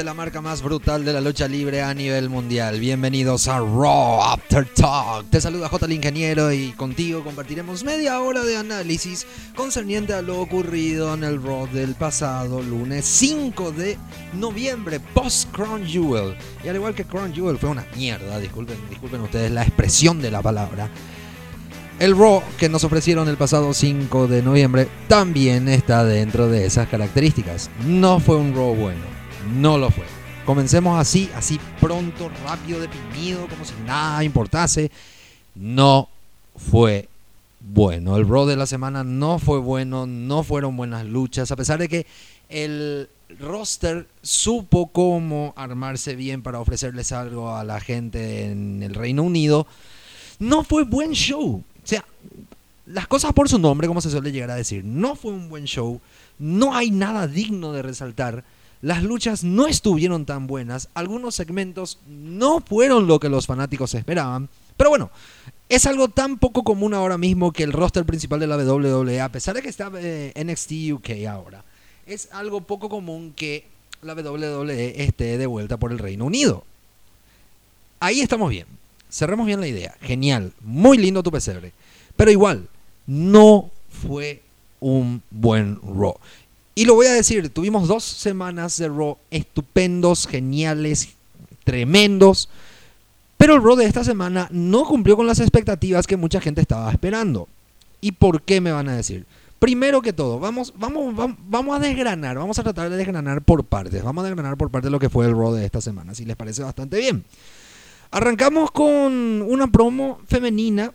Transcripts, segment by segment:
de la marca más brutal de la lucha libre a nivel mundial. Bienvenidos a Raw After Talk. Te saluda J el Ingeniero y contigo compartiremos media hora de análisis concerniente a lo ocurrido en el Raw del pasado lunes 5 de noviembre, post Crown Jewel. Y al igual que Crown Jewel fue una mierda, disculpen, disculpen ustedes la expresión de la palabra. El Raw que nos ofrecieron el pasado 5 de noviembre también está dentro de esas características. No fue un Raw bueno, no lo fue. Comencemos así, así pronto, rápido, deprimido, como si nada importase. No fue bueno. El Raw de la semana no fue bueno, no fueron buenas luchas, a pesar de que el roster supo cómo armarse bien para ofrecerles algo a la gente en el Reino Unido. No fue buen show. O sea, las cosas por su nombre, como se suele llegar a decir, no fue un buen show, no hay nada digno de resaltar, las luchas no estuvieron tan buenas, algunos segmentos no fueron lo que los fanáticos esperaban, pero bueno, es algo tan poco común ahora mismo que el roster principal de la WWE, a pesar de que está eh, NXT UK ahora, es algo poco común que la WWE esté de vuelta por el Reino Unido. Ahí estamos bien cerremos bien la idea. Genial, muy lindo tu pesebre. Pero igual, no fue un buen Raw. Y lo voy a decir, tuvimos dos semanas de Raw estupendos, geniales, tremendos. Pero el Raw de esta semana no cumplió con las expectativas que mucha gente estaba esperando. ¿Y por qué me van a decir? Primero que todo, vamos, vamos, vamos, a desgranar, vamos a tratar de desgranar por partes. Vamos a desgranar por partes lo que fue el Raw de esta semana, si les parece bastante bien. Arrancamos con una promo femenina.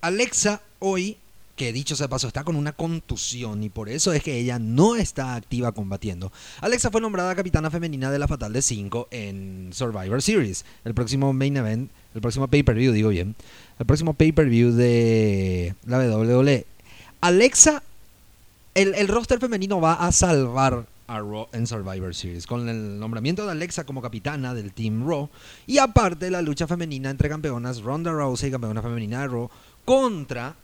Alexa hoy, que dicho sea paso, está con una contusión y por eso es que ella no está activa combatiendo. Alexa fue nombrada capitana femenina de la Fatal de 5 en Survivor Series. El próximo main event, el próximo pay-per-view, digo bien. El próximo pay-per-view de la WWE. Alexa, el, el roster femenino va a salvar a Raw en Survivor Series, con el nombramiento de Alexa como capitana del Team Raw y aparte la lucha femenina entre campeonas Ronda Rousey, campeona femenina de Raw, contra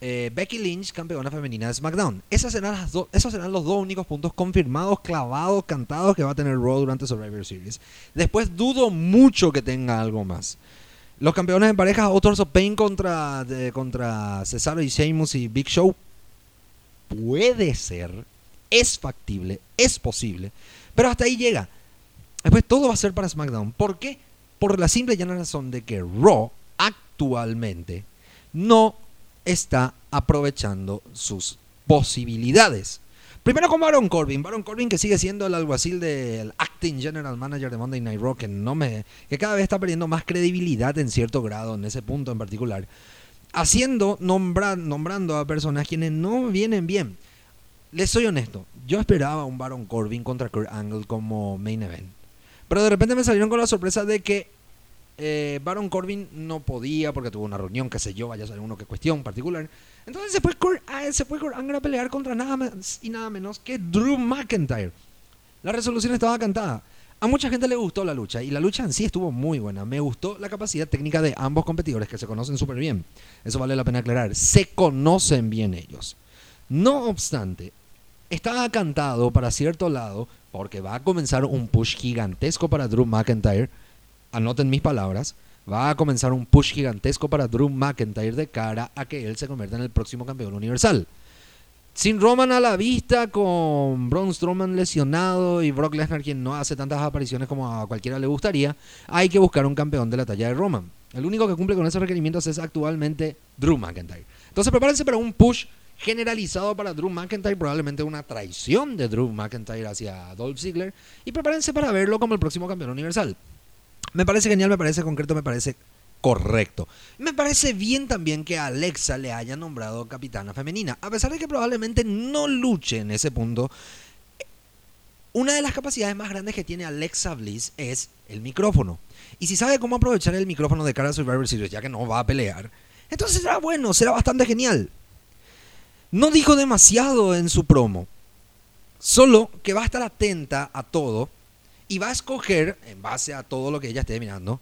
eh, Becky Lynch, campeona femenina de SmackDown. Serán esos serán los dos únicos puntos confirmados, clavados, cantados que va a tener Raw durante Survivor Series. Después dudo mucho que tenga algo más. Los campeones en parejas, of Pain contra, contra Cesaro y Sheamus y Big Show. Puede ser es factible, es posible, pero hasta ahí llega. Después todo va a ser para SmackDown. ¿Por qué? Por la simple y llana razón de que Raw actualmente no está aprovechando sus posibilidades. Primero con Baron Corbin. Baron Corbin que sigue siendo el alguacil del acting general manager de Monday Night Raw, que, no me, que cada vez está perdiendo más credibilidad en cierto grado, en ese punto en particular. Haciendo, nombrando a personas quienes no vienen bien les soy honesto, yo esperaba un Baron Corbin contra Kurt Angle como main event. Pero de repente me salieron con la sorpresa de que eh, Baron Corbin no podía porque tuvo una reunión, qué sé yo, vaya a ser uno que cuestión particular. Entonces se fue, ah, se fue a pelear contra nada más y nada menos que Drew McIntyre. La resolución estaba cantada. A mucha gente le gustó la lucha y la lucha en sí estuvo muy buena. Me gustó la capacidad técnica de ambos competidores que se conocen súper bien. Eso vale la pena aclarar. Se conocen bien ellos. No obstante, está cantado para cierto lado porque va a comenzar un push gigantesco para Drew McIntyre. Anoten mis palabras. Va a comenzar un push gigantesco para Drew McIntyre de cara a que él se convierta en el próximo campeón universal. Sin Roman a la vista, con Braun Strowman lesionado y Brock Lesnar quien no hace tantas apariciones como a cualquiera le gustaría, hay que buscar un campeón de la talla de Roman. El único que cumple con esos requerimientos es actualmente Drew McIntyre. Entonces prepárense para un push generalizado para Drew McIntyre, probablemente una traición de Drew McIntyre hacia Dolph Ziggler, y prepárense para verlo como el próximo campeón universal. Me parece genial, me parece concreto, me parece correcto. Me parece bien también que Alexa le haya nombrado capitana femenina, a pesar de que probablemente no luche en ese punto. Una de las capacidades más grandes que tiene Alexa Bliss es el micrófono. Y si sabe cómo aprovechar el micrófono de cara a Survivor Series, ya que no va a pelear, entonces será bueno, será bastante genial. No dijo demasiado en su promo, solo que va a estar atenta a todo y va a escoger, en base a todo lo que ella esté mirando,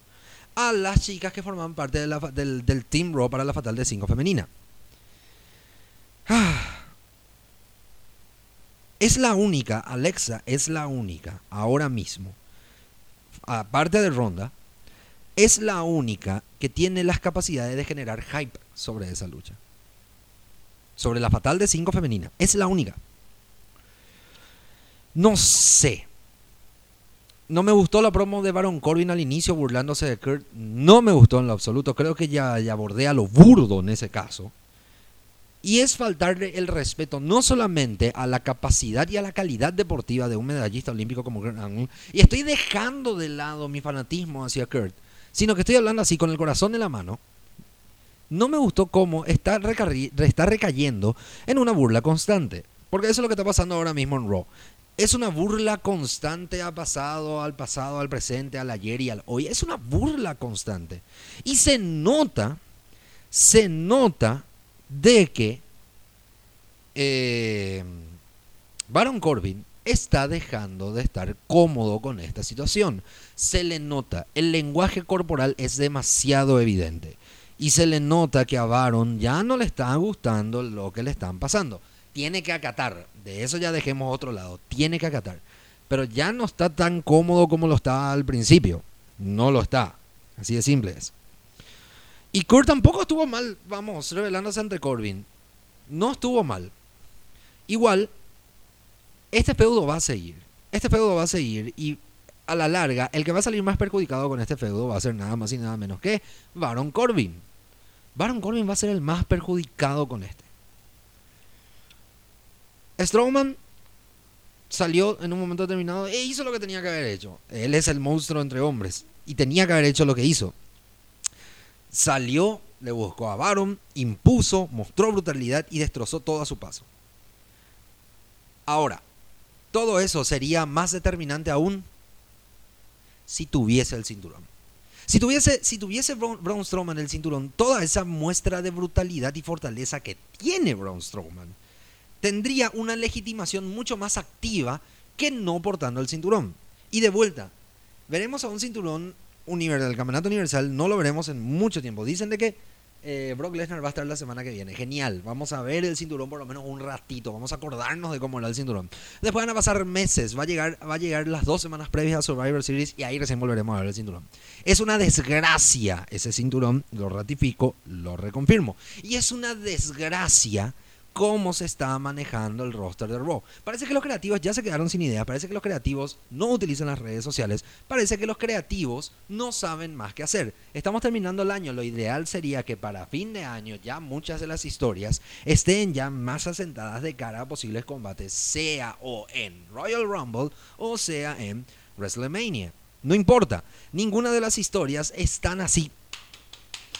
a las chicas que forman parte del, Team Raw para la Fatal de 5 femenina. Es la única, Alexa es la única, ahora mismo, aparte de Ronda, es la única que tiene las capacidades de generar hype sobre esa lucha. Sobre la fatal de 5 femenina. Es la única. No sé. No me gustó la promo de Baron Corbin al inicio burlándose de Kurt. No me gustó en lo absoluto. Creo que ya, ya bordea lo burdo en ese caso. Y es faltarle el respeto no solamente a la capacidad y a la calidad deportiva de un medallista olímpico como Kurt Angle. Y estoy dejando de lado mi fanatismo hacia Kurt. Sino que estoy hablando así con el corazón en la mano. No me gustó cómo está, está recayendo en una burla constante. Porque eso es lo que está pasando ahora mismo en Raw. Es una burla constante al pasado, al pasado, al presente, al ayer y al hoy. Es una burla constante. Y se nota, se nota de que eh, Baron Corbin está dejando de estar cómodo con esta situación. Se le nota, el lenguaje corporal es demasiado evidente. Y se le nota que a Baron ya no le está gustando lo que le están pasando tiene que acatar. De eso ya dejemos otro lado. Tiene que acatar. Pero ya no está tan cómodo como lo estaba al principio. No lo está. Así de simple es. Y Kurt tampoco estuvo mal, vamos, revelándose ante Corbin. No estuvo mal. Igual, este feudo va a seguir. Este feudo va a seguir y a la larga, el que va a salir más perjudicado con este feudo va a ser nada más y nada menos que Baron Corbin. Baron Corbin va a ser el más perjudicado con este. Strowman salió en un momento determinado e hizo lo que tenía que haber hecho. Él es el monstruo entre hombres y tenía que haber hecho lo que hizo. Salió, le buscó a Baron, impuso, mostró brutalidad y destrozó todo a su paso. Ahora, todo eso sería más determinante aún si tuviese el cinturón. Si tuviese, si tuviese Braun Strowman el cinturón, toda esa muestra de brutalidad y fortaleza que tiene Braun Strowman, tendría una legitimación mucho más activa que no portando el cinturón. Y de vuelta, veremos a un cinturón universal, del campeonato universal, no lo veremos en mucho tiempo. Dicen de que eh, Brock Lesnar va a estar la semana que viene. Genial, vamos a ver el cinturón por lo menos un ratito, vamos a acordarnos de cómo era el cinturón. Después van a pasar meses, va a llegar, va a llegar las dos semanas previas a Survivor Series y ahí recién volveremos a ver el cinturón. Es una desgracia ese cinturón, lo ratifico, lo reconfirmo. Y es una desgracia cómo se está manejando el roster de Raw. Parece que los creativos ya se quedaron sin ideas, parece que los creativos no utilizan las redes sociales, parece que los creativos no saben más qué hacer. Estamos terminando el año, lo ideal sería que para fin de año ya muchas de las historias estén ya más asentadas de cara a posibles combates, sea o en Royal Rumble o sea en WrestleMania. No importa, ninguna de las historias están así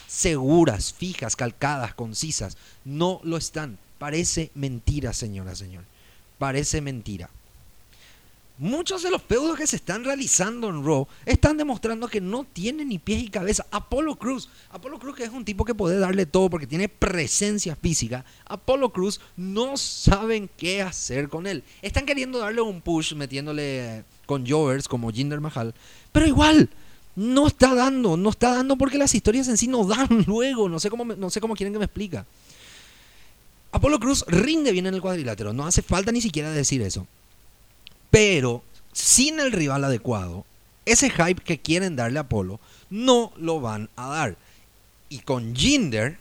seguras, fijas, calcadas, concisas. No lo están. Parece mentira, señora, señor. Parece mentira. Muchos de los feudos que se están realizando en Raw están demostrando que no tiene ni pies y cabeza. Apolo Cruz, Apolo Cruz que es un tipo que puede darle todo porque tiene presencia física. Apolo Cruz no saben qué hacer con él. Están queriendo darle un push metiéndole con Jovers como Jinder Mahal, pero igual no está dando, no está dando porque las historias en sí no dan luego. No sé cómo, no sé cómo quieren que me explique. Apolo Cruz rinde bien en el cuadrilátero, no hace falta ni siquiera decir eso. Pero sin el rival adecuado, ese hype que quieren darle a Apolo no lo van a dar. Y con Jinder,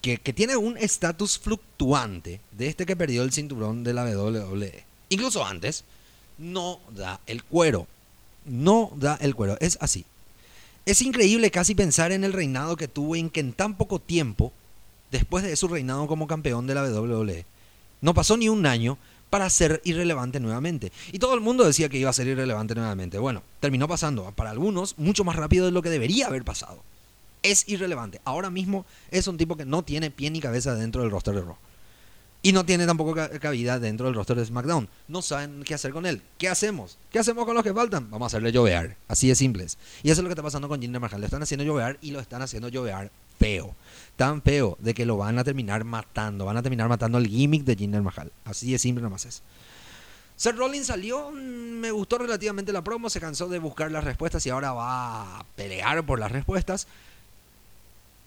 que, que tiene un estatus fluctuante de este que perdió el cinturón de la WWE, incluso antes, no da el cuero. No da el cuero. Es así. Es increíble casi pensar en el reinado que tuvo en que en tan poco tiempo después de su reinado como campeón de la WWE. No pasó ni un año para ser irrelevante nuevamente. Y todo el mundo decía que iba a ser irrelevante nuevamente. Bueno, terminó pasando, para algunos, mucho más rápido de lo que debería haber pasado. Es irrelevante. Ahora mismo es un tipo que no tiene pie ni cabeza dentro del roster de Raw. Y no tiene tampoco cabida dentro del roster de SmackDown. No saben qué hacer con él. ¿Qué hacemos? ¿Qué hacemos con los que faltan? Vamos a hacerle llovear. Así de simples. Y eso es lo que está pasando con Jinder Mahal. Le están haciendo llovear y lo están haciendo llovear feo. Tan feo de que lo van a terminar matando. Van a terminar matando el gimmick de Jinder Mahal. Así de simple nomás es. Seth Rollins salió, mm, me gustó relativamente la promo, se cansó de buscar las respuestas y ahora va a pelear por las respuestas.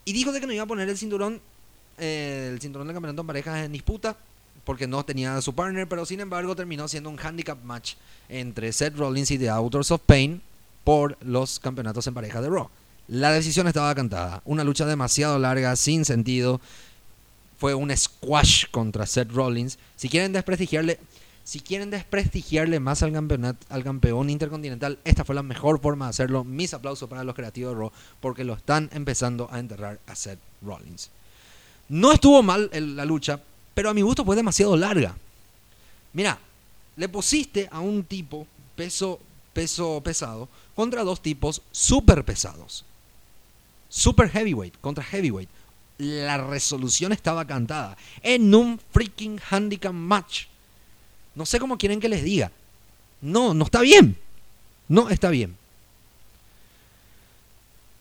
Y dijo de que no iba a poner el cinturón, eh, el cinturón de campeonato en parejas en disputa porque no tenía su partner, pero sin embargo terminó siendo un handicap match entre Seth Rollins y The Authors of Pain por los campeonatos en pareja de Raw. La decisión estaba cantada, una lucha demasiado larga, sin sentido. Fue un squash contra Seth Rollins. Si quieren desprestigiarle, si quieren desprestigiarle más al, campeonato, al campeón intercontinental, esta fue la mejor forma de hacerlo. Mis aplausos para los creativos de Raw porque lo están empezando a enterrar a Seth Rollins. No estuvo mal la lucha, pero a mi gusto fue demasiado larga. Mira, le pusiste a un tipo peso, peso pesado contra dos tipos super pesados. Super heavyweight contra heavyweight. La resolución estaba cantada en un freaking handicap match. No sé cómo quieren que les diga. No, no está bien. No está bien.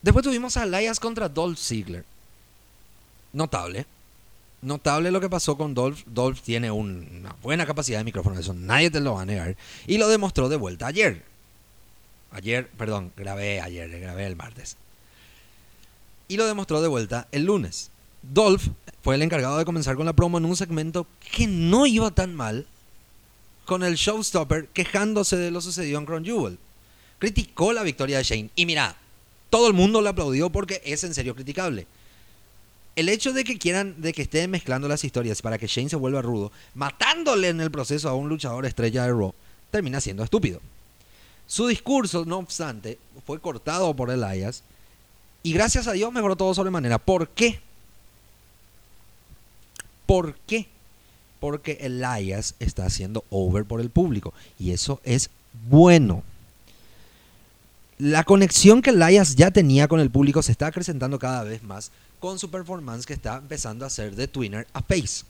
Después tuvimos a Elias contra Dolph Ziggler. Notable. Notable lo que pasó con Dolph. Dolph tiene una buena capacidad de micrófono, eso nadie te lo va a negar. Y lo demostró de vuelta ayer. Ayer, perdón, grabé ayer, grabé el martes. Y lo demostró de vuelta el lunes. Dolph fue el encargado de comenzar con la promo en un segmento que no iba tan mal con el showstopper quejándose de lo sucedido en Crown Jewel. Criticó la victoria de Shane. Y mira, todo el mundo le aplaudió porque es en serio criticable. El hecho de que quieran, de que estén mezclando las historias para que Shane se vuelva rudo, matándole en el proceso a un luchador estrella de Raw, termina siendo estúpido. Su discurso, no obstante, fue cortado por Elias y gracias a Dios mejoró todo sobremanera. ¿Por qué? ¿Por qué? porque Elias está haciendo over por el público y eso es bueno. La conexión que Elias ya tenía con el público se está acrecentando cada vez más con su performance que está empezando a hacer de Twinner a Pace.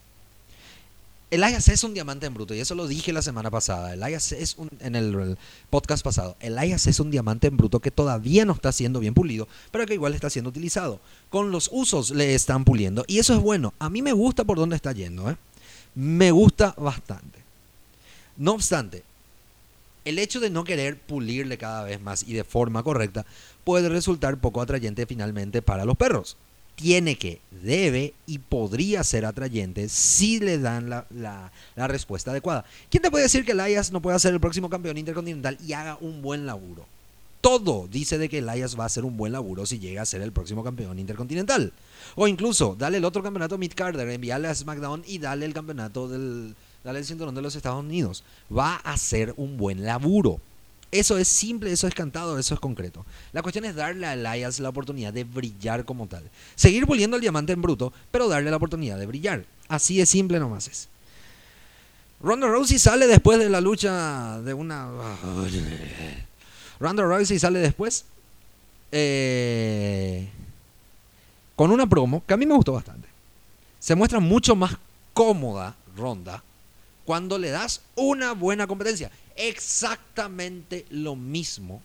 Elias es un diamante en bruto y eso lo dije la semana pasada. Elias es un, en el, podcast pasado. Elias es un diamante en bruto que todavía no está siendo bien pulido, pero que igual está siendo utilizado. Con los usos le están puliendo y eso es bueno. A mí me gusta por dónde está yendo. ¿eh? me gusta bastante. No obstante, el hecho de no querer pulirle cada vez más y de forma correcta puede resultar poco atrayente finalmente para los perros. Tiene que, debe y podría ser atrayente si le dan la, respuesta adecuada. ¿Quién te puede decir que Elias no puede ser el próximo campeón intercontinental y haga un buen laburo? Todo dice de que Elias va a hacer un buen laburo si llega a ser el próximo campeón intercontinental. O incluso, dale el otro campeonato Mid Carter, envíale a SmackDown y dale el campeonato del. Dale el cinturón de los Estados Unidos. Va a ser un buen laburo. Eso es simple, eso es cantado, eso es concreto. La cuestión es darle a Elias la oportunidad de brillar como tal. Seguir puliendo el diamante en bruto, pero darle la oportunidad de brillar. Así de simple nomás es. Ronda Rousey sale después de la lucha de una. Ronda Rousey sale después. Eh con una promo que a mí me gustó bastante. Se muestra mucho más cómoda Ronda cuando le das una buena competencia. Exactamente lo mismo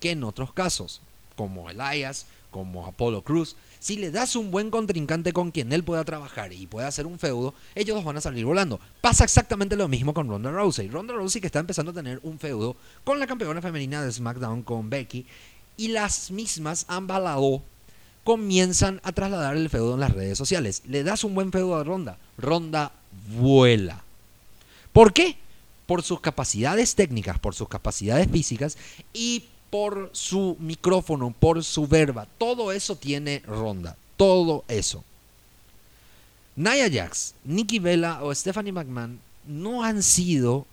que en otros casos, como Elias, como Apollo Cruz. Si le das un buen contrincante con quien él pueda trabajar y pueda hacer un feudo, ellos dos van a salir volando. Pasa exactamente lo mismo con Ronda Rousey. Ronda Rousey que está empezando a tener un feudo con la campeona femenina de SmackDown, con Becky, y las mismas han balado comienzan a trasladar el feudo en las redes sociales. Le das un buen feudo a Ronda, Ronda vuela. ¿Por qué? Por sus capacidades técnicas, por sus capacidades físicas y por su micrófono, por su verba. Todo eso tiene Ronda, todo eso. Nia Jax, Nikki Vela o Stephanie McMahon no han sido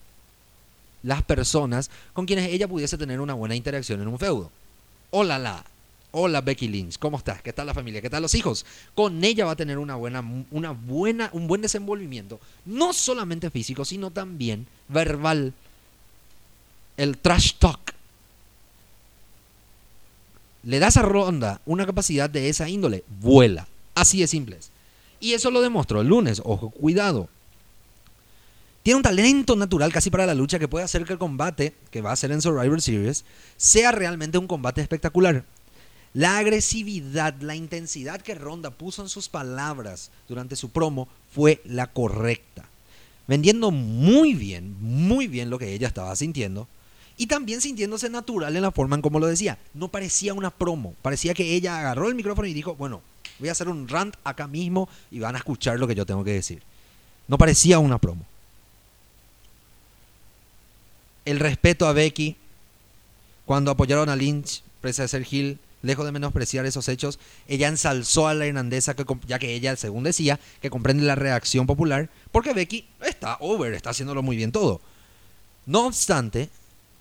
las personas con quienes ella pudiese tener una buena interacción en un feudo. Hola la, Hola Becky Lynch, ¿cómo estás? ¿Qué tal la familia? ¿Qué tal los hijos? Con ella va a tener una buena, una buena, un buen desenvolvimiento, no solamente físico, sino también verbal. El trash talk. Le das a Ronda una capacidad de esa índole, vuela. Así de simples. Y eso lo demostró el lunes. Ojo, cuidado. Tiene un talento natural casi para la lucha que puede hacer que el combate, que va a ser en Survivor Series, sea realmente un combate espectacular. La agresividad, la intensidad que Ronda puso en sus palabras durante su promo fue la correcta. Vendiendo muy bien, muy bien lo que ella estaba sintiendo. Y también sintiéndose natural en la forma en como lo decía. No parecía una promo. Parecía que ella agarró el micrófono y dijo, bueno, voy a hacer un rant acá mismo y van a escuchar lo que yo tengo que decir. No parecía una promo. El respeto a Becky cuando apoyaron a Lynch, pese a ser Hill, lejos de menospreciar esos hechos, ella ensalzó a la irlandesa, que, ya que ella, según decía, que comprende la reacción popular, porque Becky está over, está haciéndolo muy bien todo. No obstante,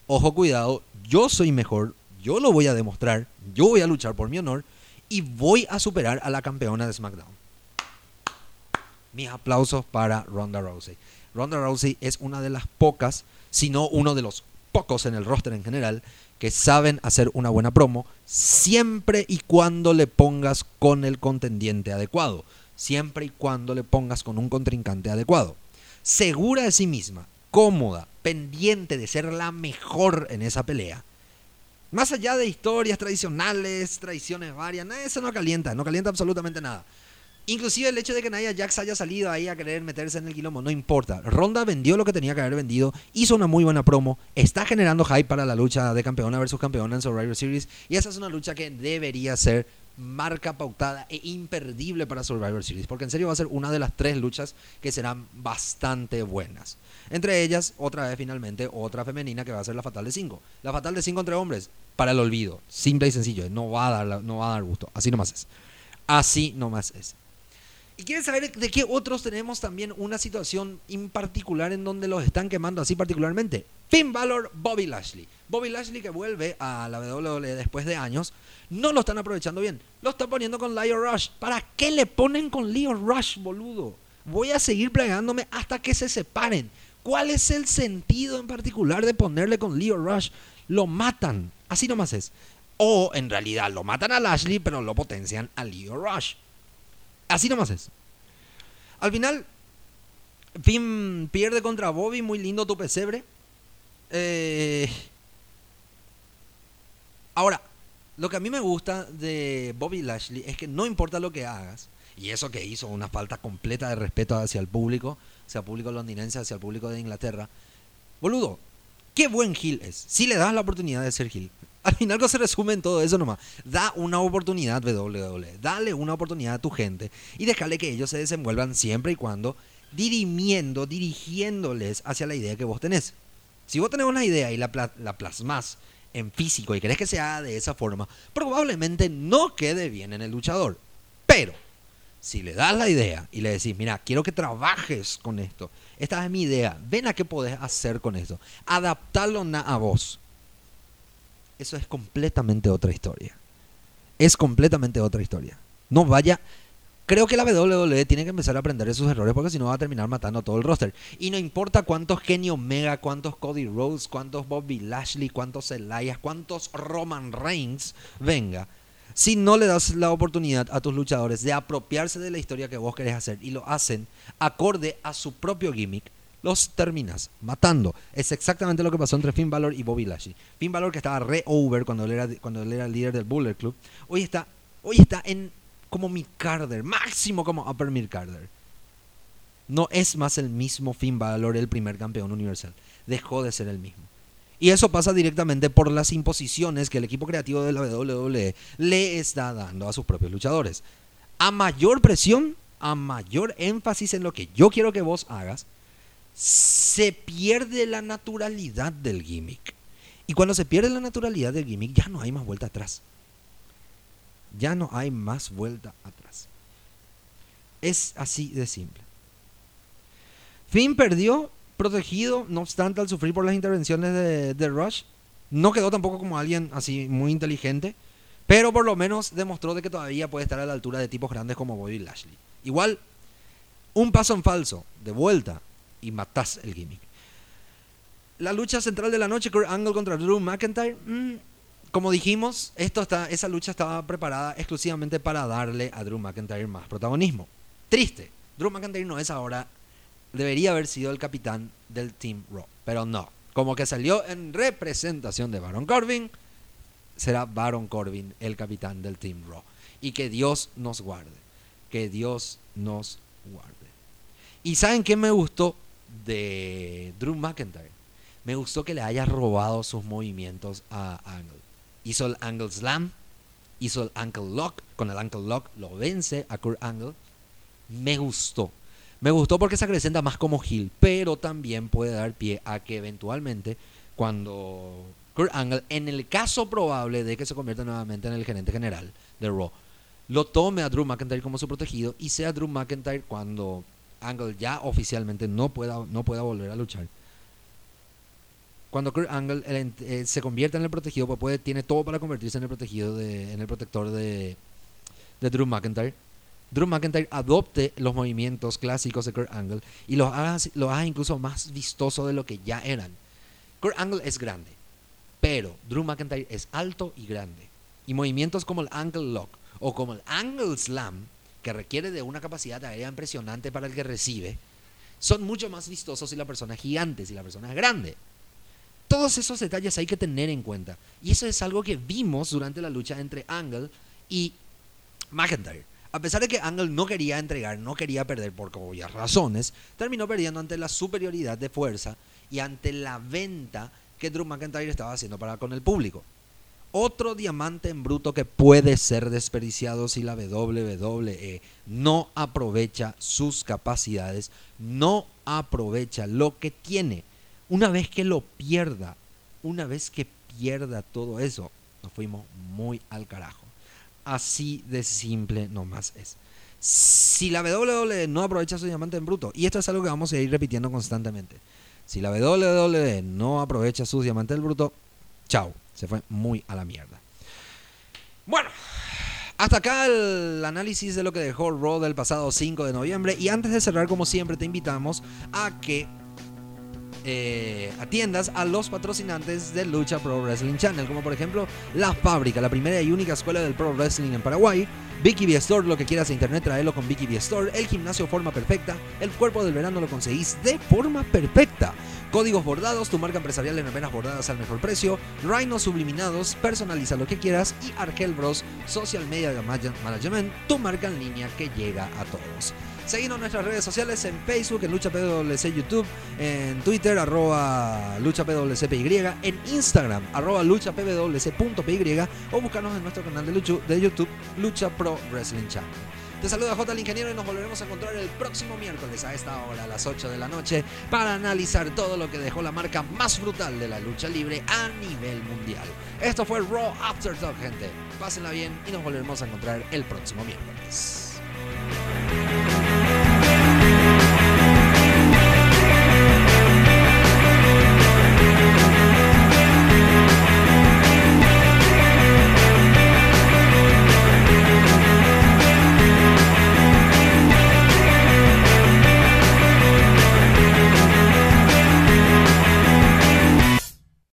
ojo cuidado, yo soy mejor, yo lo voy a demostrar, yo voy a luchar por mi honor y voy a superar a la campeona de SmackDown. Mis aplausos para Ronda Rousey. Ronda Rousey es una de las pocas, si no uno de los pocos en el roster en general, que saben hacer una buena promo siempre y cuando le pongas con el contendiente adecuado, siempre y cuando le pongas con un contrincante adecuado. Segura de sí misma, cómoda, pendiente de ser la mejor en esa pelea. Más allá de historias tradicionales, tradiciones varias, eso no calienta, no calienta absolutamente nada. Inclusive el hecho de que Nia Jax haya salido ahí a querer meterse en el quilombo, no importa. Ronda vendió lo que tenía que haber vendido, hizo una muy buena promo, está generando hype para la lucha de campeona versus campeona en Survivor Series y esa es una lucha que debería ser marca pautada e imperdible para Survivor Series, porque en serio va a ser una de las tres luchas que serán bastante buenas. Entre ellas, otra vez finalmente, otra femenina que va a ser la Fatal de 5. La Fatal de 5 entre hombres, para el olvido, simple y sencillo, no va a dar, no va a dar gusto, así nomás es. Así nomás es. ¿Y quieren saber de qué otros tenemos también una situación en particular en donde los están quemando así particularmente? Finn Balor, Bobby Lashley. Bobby Lashley que vuelve a la WWE después de años, no lo están aprovechando bien. Lo están poniendo con Leo Rush. ¿Para qué le ponen con Leo Rush, boludo? Voy a seguir plegándome hasta que se separen. ¿Cuál es el sentido en particular de ponerle con Leo Rush? Lo matan. Así nomás es. O en realidad lo matan a Lashley, pero lo potencian a Leo Rush. Así nomás es. Al final, Finn pierde contra Bobby, muy lindo tu pesebre. Eh, ahora, lo que a mí me gusta de Bobby Lashley es que no importa lo que hagas, y eso que hizo una falta completa de respeto hacia el público, hacia el público londinense, hacia el público de Inglaterra. Boludo, qué buen Gil es. Si le das la oportunidad de ser Gil. Al final se resume en todo eso nomás. Da una oportunidad WWE. Dale una oportunidad a tu gente y déjale que ellos se desenvuelvan siempre y cuando dirimiendo, dirigiéndoles hacia la idea que vos tenés. Si vos tenés una idea y la, la plasmas en físico y querés que se haga de esa forma, probablemente no quede bien en el luchador. Pero, si le das la idea y le decís, mira, quiero que trabajes con esto, esta es mi idea, ven a qué podés hacer con esto, adaptarlo a vos eso es completamente otra historia. Es completamente otra historia. No vaya. Creo que la WWE tiene que empezar a aprender de sus errores porque si no va a terminar matando a todo el roster. Y no importa cuántos Kenny Omega, cuántos Cody Rhodes, cuántos Bobby Lashley, cuántos Elias, cuántos Roman Reigns venga. Si no le das la oportunidad a tus luchadores de apropiarse de la historia que vos querés hacer y lo hacen acorde a su propio gimmick, los terminas matando. Es exactamente lo que pasó entre Finn Balor y Bobby Lashley. Finn Balor que estaba re over cuando él era, cuando era el líder del Bullet Club, hoy está, hoy está en como Mick Carter, máximo como Upper Mick Carter. No es más el mismo Finn Balor, el primer campeón universal. Dejó de ser el mismo. Y eso pasa directamente por las imposiciones que el equipo creativo de la WWE le está dando a sus propios luchadores. A mayor presión, a mayor énfasis en lo que yo quiero que vos hagas, se pierde la naturalidad del gimmick. Y cuando se pierde la naturalidad del gimmick, ya no hay más vuelta atrás. Ya no hay más vuelta atrás. Es así de simple. Finn perdió, protegido, no obstante, al sufrir por las intervenciones de, de Rush. No quedó tampoco como alguien así muy inteligente, pero por lo menos demostró de que todavía puede estar a la altura de tipos grandes como Bobby Lashley. Igual, un paso en falso, de vuelta, y matás el gimmick. La lucha central de la noche, Kurt Angle contra Drew McIntyre. Mm, como dijimos, esto esa lucha estaba preparada exclusivamente para darle a Drew McIntyre más protagonismo. Triste, Drew McIntyre no es ahora, debería haber sido el capitán del Team Raw, pero no. Como que salió en representación de Baron Corbin, será Baron Corbin el capitán del Team Raw. Y que Dios nos guarde, que Dios nos guarde. ¿Y saben qué me gustó? De Drew McIntyre. Me gustó que le haya robado sus movimientos a Angle. Hizo el Angle Slam, hizo el Ankle Lock. Con el Ankle Lock lo vence a Kurt Angle. Me gustó. Me gustó porque se acrecenta más como heel, pero también puede dar pie a que eventualmente cuando Kurt Angle, en el caso probable de que se convierta nuevamente en el gerente general de Raw, lo tome a Drew McIntyre como su protegido y sea Drew McIntyre cuando Angle ya oficialmente no pueda, no pueda volver a luchar. Cuando Kurt Angle eh, se convierta en el protegido, pues puede, tiene todo para convertirse en el protegido, de, en el protector de, de Drew McIntyre. Drew McIntyre adopte los movimientos clásicos de Kurt Angle y los haga, los haga incluso más vistosos de lo que ya eran. Kurt Angle es grande, pero Drew McIntyre es alto y grande. Y movimientos como el Angle Lock o como el Angle Slam, que requiere de una capacidad aérea impresionante para el que recibe, son mucho más vistosos si la persona es gigante, si la persona es grande. Todos esos detalles hay que tener en cuenta. Y eso es algo que vimos durante la lucha entre Angle y McIntyre. A pesar de que Angle no quería entregar, no quería perder por obvias razones, terminó perdiendo ante la superioridad de fuerza y ante la venta que Drew McIntyre estaba haciendo para con el público. Otro diamante en bruto que puede ser desperdiciado si la WWE no aprovecha sus capacidades, no aprovecha lo que tiene. Una vez que lo pierda, una vez que pierda todo eso, nos fuimos muy al carajo. Así de simple nomás es. Si la WWE no aprovecha su diamante en bruto, y esto es algo que vamos a ir repitiendo constantemente, si la WWE no aprovecha sus diamantes en bruto, chao, se fue muy a la mierda. Bueno, hasta acá el análisis de lo que dejó Raw del pasado 5 de noviembre. Y antes de cerrar, como siempre, te invitamos a que eh, atiendas a los patrocinantes de Lucha Pro Wrestling Channel, como por ejemplo La Fábrica, la primera y única escuela del Pro Wrestling en Paraguay, Vicky B Store, lo que quieras de internet, tráelo con Vicky B Store, el gimnasio forma perfecta, el cuerpo del verano lo conseguís de forma perfecta. Códigos bordados, tu marca empresarial en remeras bordadas al mejor precio, Rhino subliminados, personaliza lo que quieras y Argel Bros Social Media Management, tu marca en línea que llega a todos. Seguimos en nuestras redes sociales en Facebook, en Lucha PWC YouTube, en Twitter, arroba Lucha PWCPY, en Instagram, arroba Lucha PWC.py o buscarnos en nuestro canal de, de YouTube, Lucha Pro Wrestling Channel. Te saluda J. el Ingeniero y nos volveremos a encontrar el próximo miércoles a esta hora, a las 8 de la noche, para analizar todo lo que dejó la marca más brutal de la lucha libre a nivel mundial. Esto fue Raw After Talk, gente. Pásenla bien y nos volveremos a encontrar el próximo miércoles.